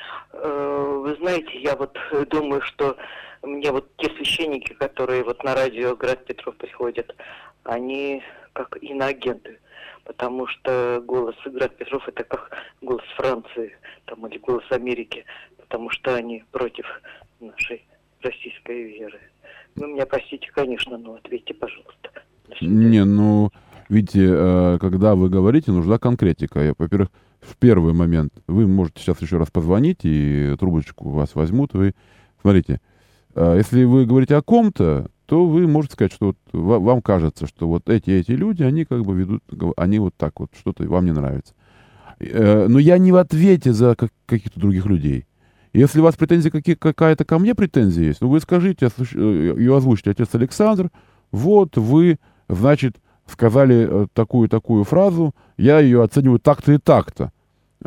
вы знаете, я вот э, думаю, что мне вот те священники, которые вот на радио Град Петров приходят, они как иноагенты, потому что голос Град Петров это как голос Франции там, или голос Америки, потому что они против нашей российской веры. Вы меня простите, конечно, но ответьте, пожалуйста. Не, ну, видите, э, когда вы говорите, нужна конкретика. Во-первых, в первый момент вы можете сейчас еще раз позвонить, и трубочку вас возьмут. Вы, смотрите, а, если вы говорите о ком-то, то вы можете сказать, что вот вам кажется, что вот эти эти люди, они как бы ведут, они вот так вот, что-то вам не нравится. Э, но я не в ответе за каких-то других людей. Если у вас претензии какие, какая-то ко мне претензия есть, ну вы скажите, э, ее озвучите, отец Александр, вот вы, значит, сказали э, такую-такую фразу, я ее оцениваю так-то и так-то.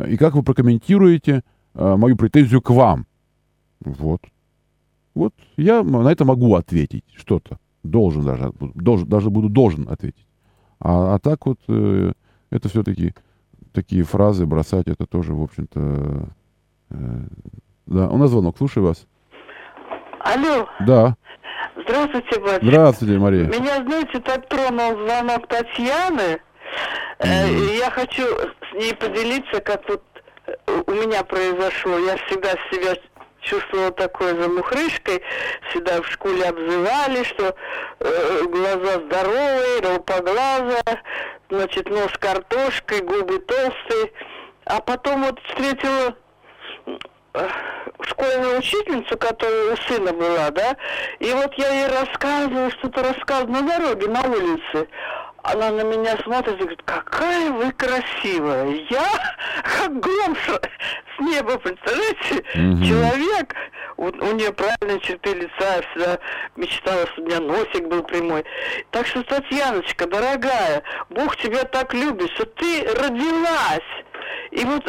И как вы прокомментируете э, мою претензию к вам? Вот. Вот я на это могу ответить что-то. Должен даже, должен, даже буду должен ответить. А, а так вот э, это все-таки такие фразы бросать, это тоже, в общем-то... Э, да, у нас звонок, слушаю вас. Алло. Да. Здравствуйте, батюшка. Здравствуйте, Мария. Меня, знаете, так тронул звонок Татьяны. Mm. Я хочу с ней поделиться, как вот э, у меня произошло. Я всегда себя чувствовала такой замухрышкой, всегда в школе обзывали, что э, глаза здоровые, ровпоглазая, значит, нос картошкой, губы толстые. А потом вот встретила э, школьную учительницу, которая у сына была, да, и вот я ей рассказываю, что-то рассказываю на дороге, на улице она на меня смотрит и говорит, какая вы красивая. Я как гром с, неба, представляете? Угу. Человек, у, у нее правильные черты лица, я всегда мечтала, чтобы у меня носик был прямой. Так что, Татьяночка, дорогая, Бог тебя так любит, что ты родилась. И вот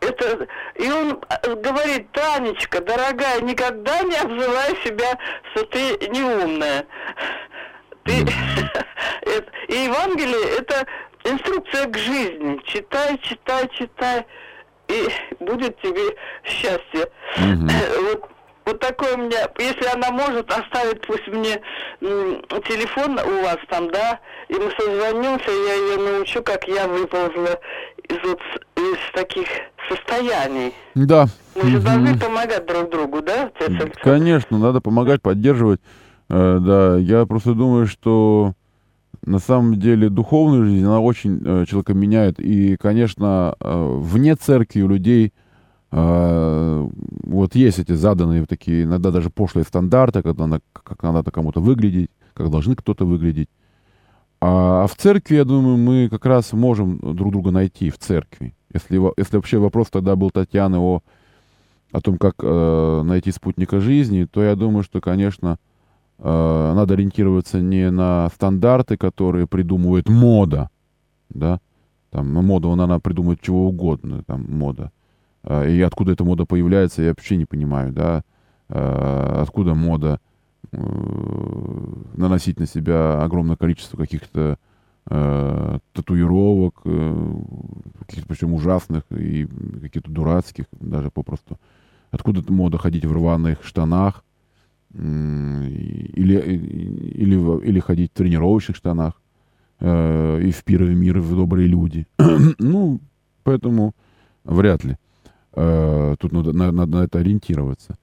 это, и он э, говорит, Танечка, дорогая, никогда не обзывай себя, что ты неумная. Ты, и Евангелие – это инструкция к жизни. Читай, читай, читай, и будет тебе счастье. Вот, вот такое у меня, если она может оставить, пусть мне телефон у вас там, да, и мы созвонимся, я ее научу, как я выползла из, вот, из таких состояний. Да. Мы же должны помогать друг другу, да? Конечно, надо помогать, поддерживать. Э, да, я просто думаю, что на самом деле духовная жизнь, она очень э, человека меняет. И, конечно, э, вне церкви у людей э, вот есть эти заданные такие, иногда даже пошлые стандарты, когда надо, как надо кому-то выглядеть, как должны кто-то выглядеть. А, а в церкви, я думаю, мы как раз можем друг друга найти в церкви. Если, если вообще вопрос тогда был Татьяны о, о том, как э, найти спутника жизни, то я думаю, что, конечно, э, надо ориентироваться не на стандарты, которые придумывает мода, да, там мода, она, придумывает чего угодно, там мода. Э, и откуда эта мода появляется, я вообще не понимаю, да, э, откуда мода наносить на себя огромное количество каких-то татуировок, э, каких-то причем ужасных и каких-то дурацких, даже попросту. Откуда мода ходить в рваных штанах, или, или, или ходить в тренировочных штанах э, и в пировый мир в добрые люди. ну, поэтому вряд ли. Э, тут надо, надо на это ориентироваться.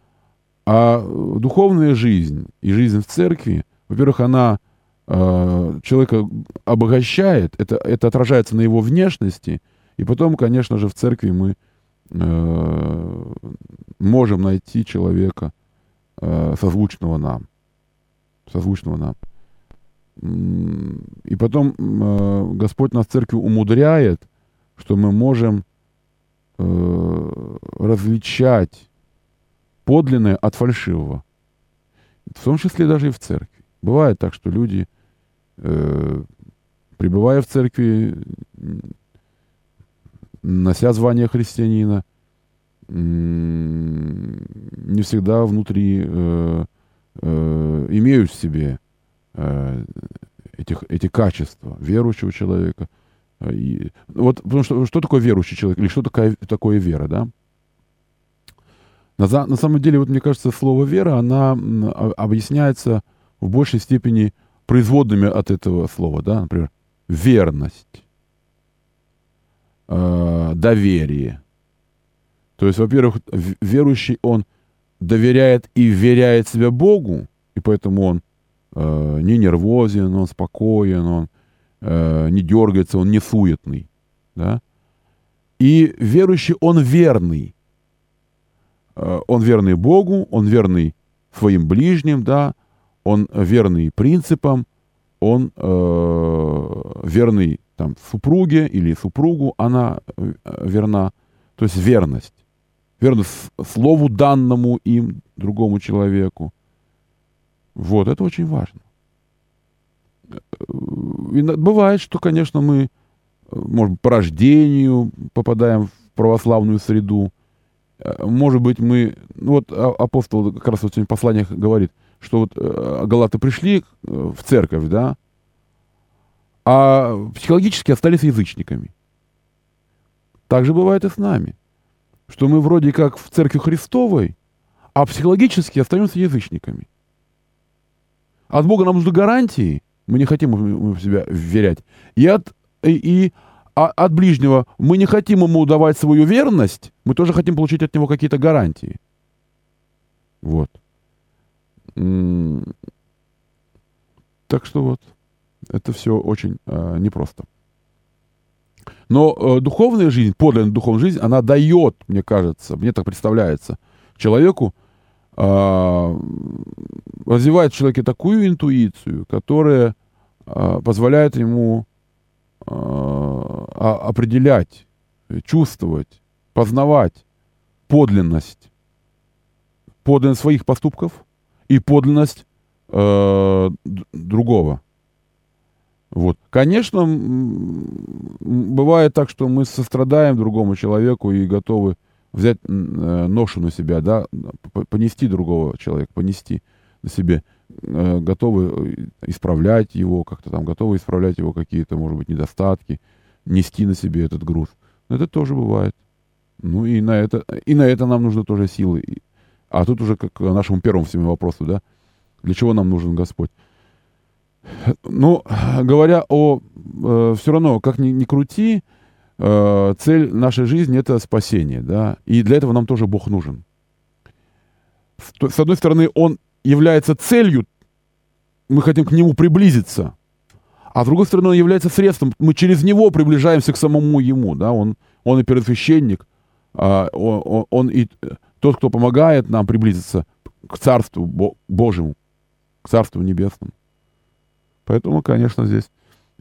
А духовная жизнь и жизнь в церкви, во-первых, она э, человека обогащает, это, это отражается на его внешности, и потом, конечно же, в церкви мы э, можем найти человека, созвучного нам. Созвучного нам. И потом Господь нас в церкви умудряет, что мы можем различать подлинное от фальшивого. В том числе даже и в церкви. Бывает так, что люди, э, пребывая в церкви, нося звание христианина, не всегда внутри э, э, имеют в себе э, этих, эти качества верующего человека. И, вот, потому что что такое верующий человек или что такое, такое вера, да? На, на самом деле, вот мне кажется, слово вера, она объясняется в большей степени производными от этого слова, да, например, верность, э, доверие, то есть, во-первых, верующий, он доверяет и веряет себя Богу, и поэтому он э, не нервозен, он спокоен, он э, не дергается, он не суетный. Да? И верующий, он верный. Э, он верный Богу, он верный своим ближним, да, он верный принципам, он э, верный там, супруге или супругу, она э, верна. То есть верность верно, слову данному им, другому человеку. Вот, это очень важно. И бывает, что, конечно, мы, может по рождению попадаем в православную среду, э, может быть, мы... Ну, вот а, апостол как раз вот в посланиях говорит, что вот э, галаты пришли в церковь, да, а психологически остались язычниками. Так же бывает и с нами. Что мы вроде как в церкви Христовой, а психологически остаемся язычниками. От Бога нам нужны гарантии, мы не хотим в себя вверять. И от, и, и а от ближнего мы не хотим ему давать свою верность, мы тоже хотим получить от него какие-то гарантии. Вот. Так что вот, это все очень э, непросто. Но э, духовная жизнь, подлинная духовная жизнь, она дает, мне кажется, мне так представляется, человеку, э, развивает в человеке такую интуицию, которая э, позволяет ему э, определять, чувствовать, познавать подлинность, подлинность своих поступков и подлинность э, другого. Вот. Конечно, бывает так, что мы сострадаем другому человеку и готовы взять э, ношу на себя, да, понести другого человека, понести на себе, э, готовы исправлять его, как-то там, готовы исправлять его какие-то, может быть, недостатки, нести на себе этот груз. Это тоже бывает. Ну и на это, и на это нам нужны тоже силы. А тут уже как к нашему первому всему вопросу, да, для чего нам нужен Господь? Ну, говоря о... Э, все равно, как ни, ни крути, э, цель нашей жизни — это спасение, да, и для этого нам тоже Бог нужен. С, одной стороны, Он является целью, мы хотим к Нему приблизиться, а с другой стороны, Он является средством, мы через Него приближаемся к самому Ему, да, Он, он и первосвященник, э, он, он и тот, кто помогает нам приблизиться к Царству Божьему, к Царству Небесному. Поэтому, конечно, здесь.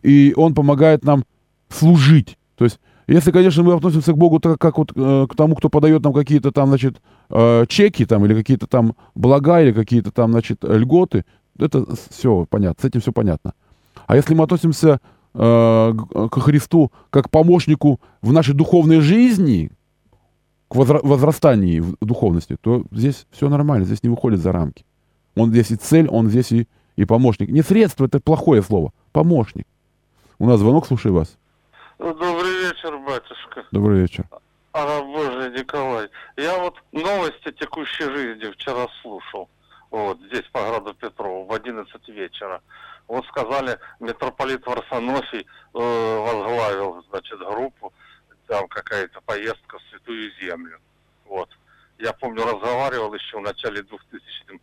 И он помогает нам служить. То есть, если, конечно, мы относимся к Богу так, как вот э, к тому, кто подает нам какие-то там, значит, э, чеки там, или какие-то там блага, или какие-то там, значит, льготы, это все понятно, с этим все понятно. А если мы относимся э, к Христу как помощнику в нашей духовной жизни, к возра- возрастанию в духовности, то здесь все нормально, здесь не выходит за рамки. Он здесь и цель, он здесь и и помощник. Не средство, это плохое слово. Помощник. У нас звонок, слушаю вас. Добрый вечер, батюшка. Добрый вечер. А, Боже, Николай. Я вот новости текущей жизни вчера слушал. Вот, здесь по граду Петрову в 11 вечера. Вот сказали, митрополит Варсонофий э, возглавил, значит, группу, там какая-то поездка в Святую Землю. Вот. Я помню, разговаривал еще в начале 2000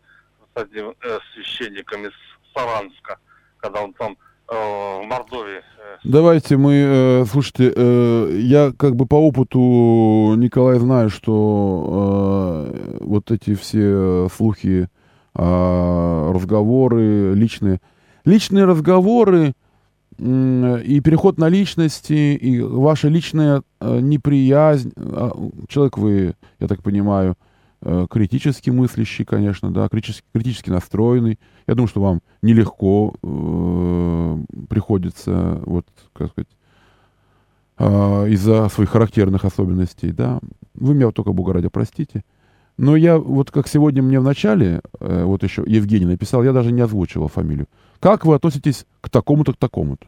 с одним э, священником из Саранска, когда он там э, в Мордовии. Э. Давайте мы, э, слушайте, э, я как бы по опыту Николай знаю, что э, вот эти все слухи, э, разговоры личные, личные разговоры э, и переход на личности, и ваша личная э, неприязнь, э, человек вы, я так понимаю, Э, критически мыслящий, конечно, да, критически, критически настроенный. Я думаю, что вам нелегко э, приходится, вот, как сказать, э, из-за своих характерных особенностей, да. Вы меня только, Бога простите. Но я, вот как сегодня мне в начале, э, вот еще Евгений написал, я даже не озвучивал фамилию. Как вы относитесь к такому-то, к такому-то?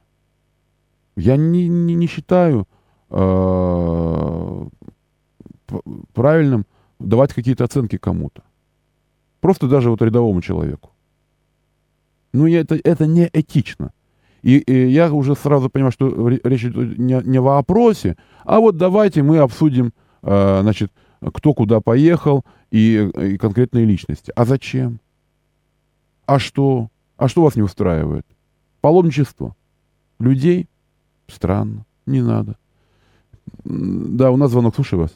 Я не, не, не считаю э, правильным давать какие-то оценки кому-то. Просто даже вот рядовому человеку. Ну, это, это не этично. И, и я уже сразу понимаю, что речь идет не, не в опросе, а вот давайте мы обсудим, э, значит, кто куда поехал и, и конкретные личности. А зачем? А что? А что вас не устраивает? Паломничество. Людей? Странно. Не надо. Да, у нас звонок. Слушаю вас.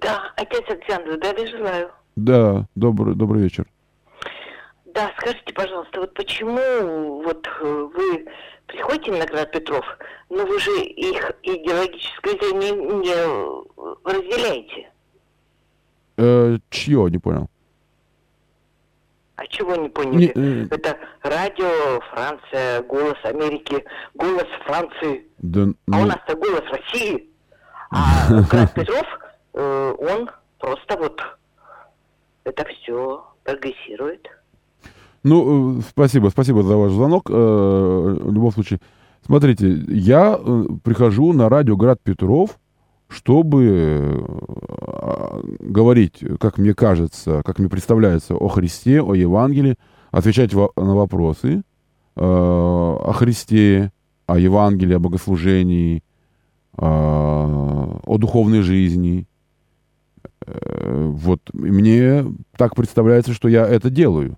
Да, отец Александр, здравия желаю. Да, добрый, добрый вечер. Да, скажите, пожалуйста, вот почему вот э, вы приходите на Град Петров, но вы же их идеологическое зрение не разделяете? Э, чье, не понял. А чего не поняли? Не, э... Это радио Франция, голос Америки, голос Франции. Да, ну... А у ну нас-то голос России. А Град Петров Э, он просто вот это все прогрессирует. Ну, э, спасибо, спасибо за ваш звонок. Э, в любом случае, смотрите, я прихожу на радио Град Петров, чтобы говорить, как мне кажется, как мне представляется, о Христе, о Евангелии, отвечать на вопросы о Христе, о Евангелии, о богослужении, о духовной жизни. Вот мне так представляется, что я это делаю.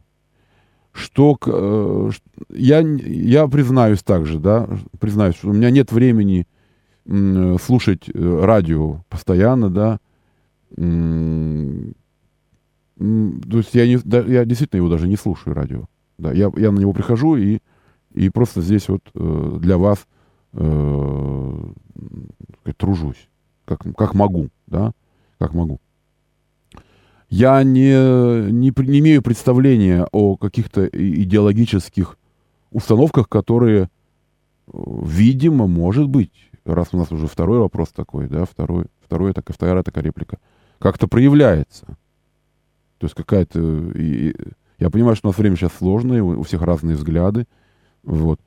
Что э, я, я признаюсь также, да, признаюсь, что у меня нет времени э, слушать э, радио постоянно, да, то есть я, не, я действительно его даже не слушаю радио. Да, я, я на него прихожу и, и просто здесь вот э, для вас э, тружусь, как, как могу, да, как могу я не, не, не имею представления о каких-то идеологических установках, которые, видимо, может быть, раз у нас уже второй вопрос такой, да, второй, второй такая, вторая такая реплика, как-то проявляется. То есть какая-то... Я понимаю, что у нас время сейчас сложное, у всех разные взгляды. Вот.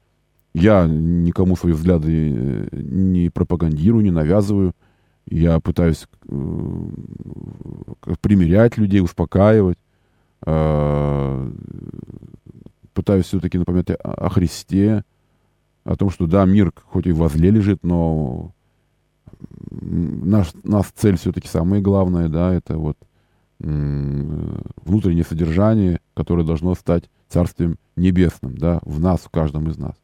Я никому свои взгляды э, не пропагандирую, не навязываю. Я пытаюсь э, примирять людей, успокаивать. Э, пытаюсь все-таки напоминать о, Христе, о том, что да, мир хоть и возле лежит, но наш, наш цель все-таки самое главное, да, это вот внутреннее содержание, которое должно стать Царствием Небесным, да, в нас, в каждом из нас.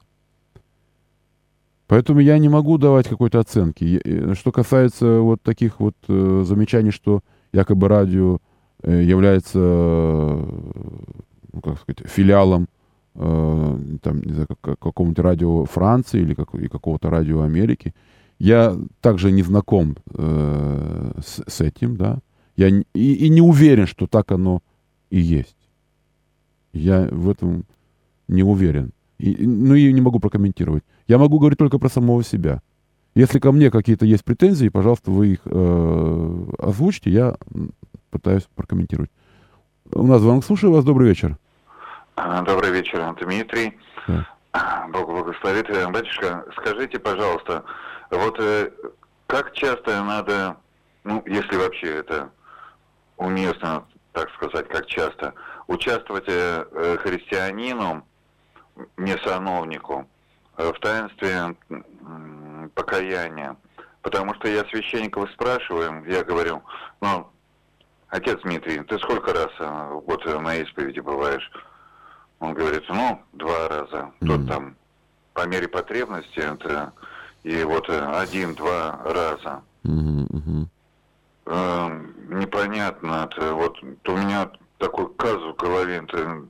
Поэтому я не могу давать какой-то оценки. Э, что касается вот таких вот э, замечаний, что якобы радио э, является, ну, как сказать, филиалом э, там, не знаю, как, какого-нибудь радио Франции или, как, или какого-то радио Америки, я также не знаком э, с, с этим, да. Я и, и не уверен, что так оно и есть. Я в этом не уверен. И, ну и не могу прокомментировать. Я могу говорить только про самого себя. Если ко мне какие-то есть претензии, пожалуйста, вы их э, озвучьте, я пытаюсь прокомментировать. У нас звонок. Слушаю вас. Добрый вечер. А, добрый вечер, Дмитрий. Да. Бог благословит. Э, батюшка, скажите, пожалуйста, вот э, как часто надо, ну, если вообще это уместно, так сказать, как часто, участвовать э, христианину, не сановнику, Э, в таинстве покаяния. Потому что я священников спрашиваю, я говорю, ну, отец Дмитрий, ты сколько раз э, в год на исповеди бываешь? Он говорит, ну, два раза. Mm-hmm. Тот там по мере потребности, это и вот э, один-два раза. Mm-hmm. Э, непонятно, это вот у меня такой казус в голове это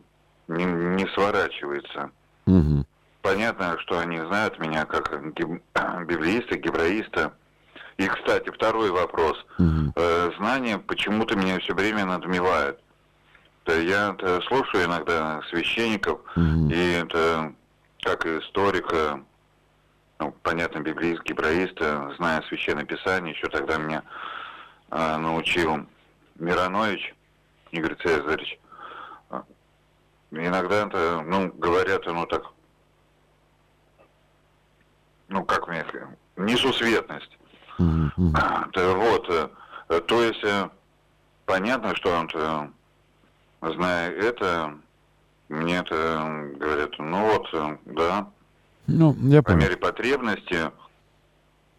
не, не сворачивается. Mm-hmm понятно, что они знают меня как библеиста, гебраиста. И, кстати, второй вопрос. Угу. Э, знания почему-то меня все время надмевают. Я слушаю иногда священников, угу. и это как историка, ну, понятно, библеист, гебраист, зная Священное Писание, еще тогда меня э, научил Миронович Игорь Цезаревич. Иногда это, ну, говорят, ну, так, ну как мне несусветность. Mm-hmm. Да, вот, э, то есть э, понятно, что он, зная это, мне это говорят, ну вот, э, да, ну, я по мере потребности.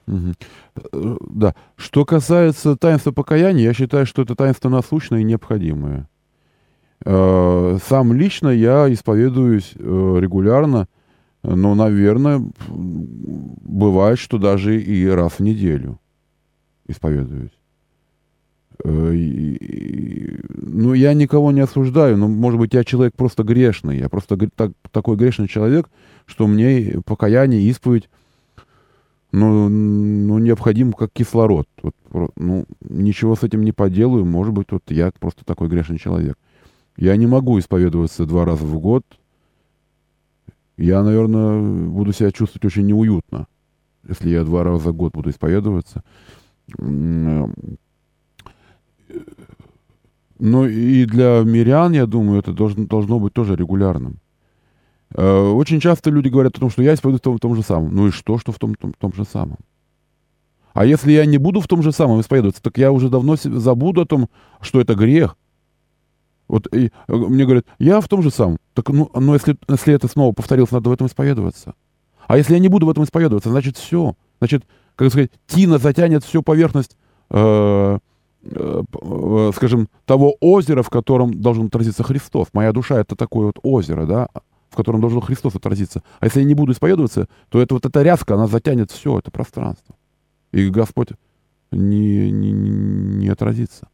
Угу. Да. Что касается таинства покаяния, я считаю, что это таинство насущное и необходимое. Сам лично я исповедуюсь регулярно ну, наверное, бывает, что даже и раз в неделю исповедуюсь. Э, ну, я никого не осуждаю, но, может быть, я человек просто грешный. Я просто так, такой грешный человек, что мне покаяние, исповедь, ну, ну, необходим как кислород. Вот, ну, ничего с этим не поделаю. Может быть, вот я просто такой грешный человек. Я не могу исповедоваться два раза в год, я, наверное, буду себя чувствовать очень неуютно, если я два раза в год буду исповедоваться. Ну и для мирян, я думаю, это должно, должно быть тоже регулярным. Э, очень часто люди говорят о том, что я исповедую в том, в том же самом. Ну и что, что в том, том, том же самом? А если я не буду в том же самом исповедоваться, так я уже давно забуду о том, что это грех. Вот и, э, мне говорят, я в том же самом. Так, ну, но если, если это снова повторилось, надо в этом исповедоваться. А если я не буду в этом исповедоваться, значит все. Значит, как сказать, тина затянет всю поверхность, э, э, э, скажем, того озера, в котором должен отразиться Христос. Моя душа — это такое вот озеро, да, в котором должен Христос отразиться. А если я не буду исповедоваться, то это вот эта ряска, она затянет все это пространство. И Господь не, не, не отразится.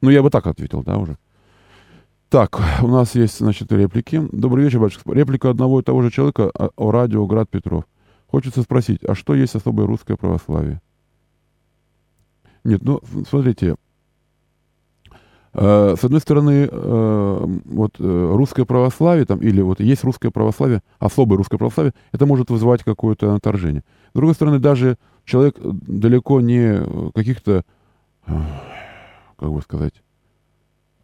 Ну, я бы так ответил, да, уже. Так, у нас есть, значит, реплики. Добрый вечер, батюшка. Реплика одного и того же человека о, о радио «Град Петров». Хочется спросить, а что есть особое русское православие? Нет, ну, смотрите, э, с одной стороны, э, вот э, русское православие, там, или вот есть русское православие, особое русское православие, это может вызывать какое-то отторжение. С другой стороны, даже человек далеко не каких-то, как бы сказать,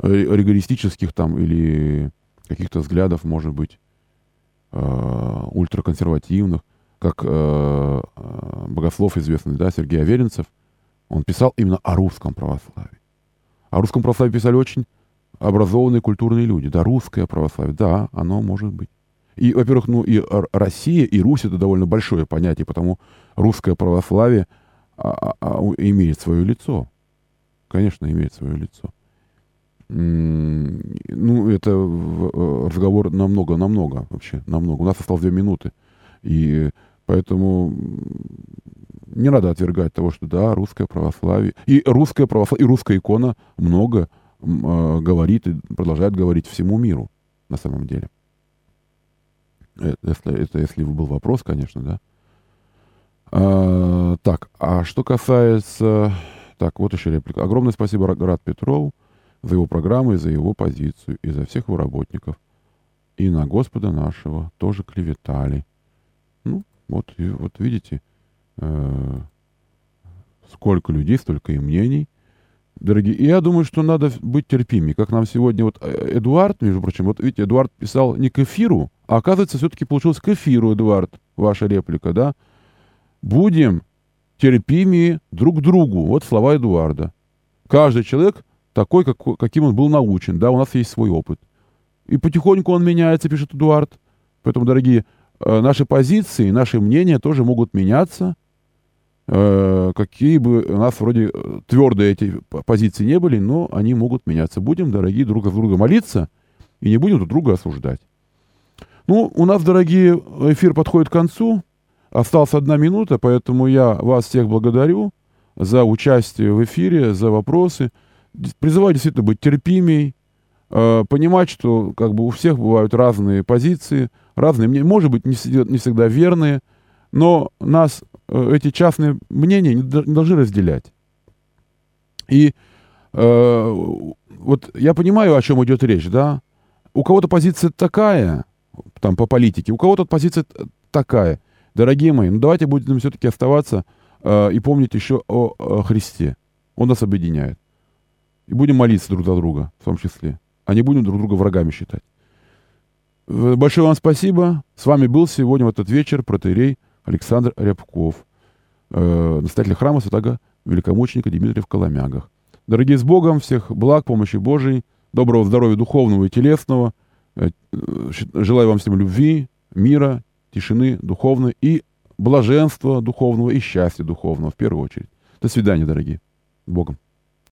ригористических там или каких-то взглядов, может быть, э, ультраконсервативных, как э, э, богослов известный, да, Сергей Аверинцев, он писал именно о русском православии. О русском православии писали очень образованные культурные люди. Да, русское православие, да, оно может быть. И, во-первых, ну и Россия, и Русь это довольно большое понятие, потому русское православие а, а, а, имеет свое лицо. Конечно, имеет свое лицо ну, это э, разговор намного-намного вообще, намного. У нас осталось две минуты. И поэтому не надо отвергать того, что да, русское православие. И русское православие, и русская икона много э, говорит и продолжает говорить всему миру на самом деле. Это, это если был вопрос, конечно, да. А, так, а что касается... Так, вот еще реплика. Огромное спасибо Рад Петрову за его программу и за его позицию, и за всех его работников. И на Господа нашего тоже клеветали. Ну, вот, и, вот видите, э, сколько людей, столько и мнений. Дорогие, и я думаю, что надо быть терпимее. Как нам сегодня вот э, Эдуард, между прочим, вот видите, Эдуард писал не к эфиру, а оказывается, все-таки получилось к эфиру, Эдуард, ваша реплика, да? Будем терпимее друг другу. Вот слова Эдуарда. Каждый человек такой, как, каким он был научен. Да, у нас есть свой опыт. И потихоньку он меняется, пишет Эдуард. Поэтому, дорогие, э, наши позиции, наши мнения тоже могут меняться. Э, какие бы у нас вроде э, твердые эти позиции не были, но они могут меняться. Будем, дорогие, друг с друга молиться и не будем друг друга осуждать. Ну, у нас, дорогие, эфир подходит к концу. Осталась одна минута, поэтому я вас всех благодарю за участие в эфире, за вопросы призываю действительно быть терпимей, э, понимать, что как бы у всех бывают разные позиции, разные может быть, не всегда, верные, но нас э, эти частные мнения не, не должны разделять. И э, вот я понимаю, о чем идет речь, да? У кого-то позиция такая, там, по политике, у кого-то позиция такая. Дорогие мои, ну давайте будем все-таки оставаться э, и помнить еще о, о Христе. Он нас объединяет. И будем молиться друг за друга, в том числе. А не будем друг друга врагами считать. Э, большое вам спасибо. С вами был сегодня в этот вечер протеерей Александр Рябков, э, настоятель храма святого великомученика Дмитрия в Коломягах. Дорогие с Богом, всех благ, помощи Божией, доброго здоровья духовного и телесного. Э, э желаю вам всем любви, мира, тишины духовной и блаженства духовного и счастья духовного в первую очередь. До свидания, дорогие. С Богом.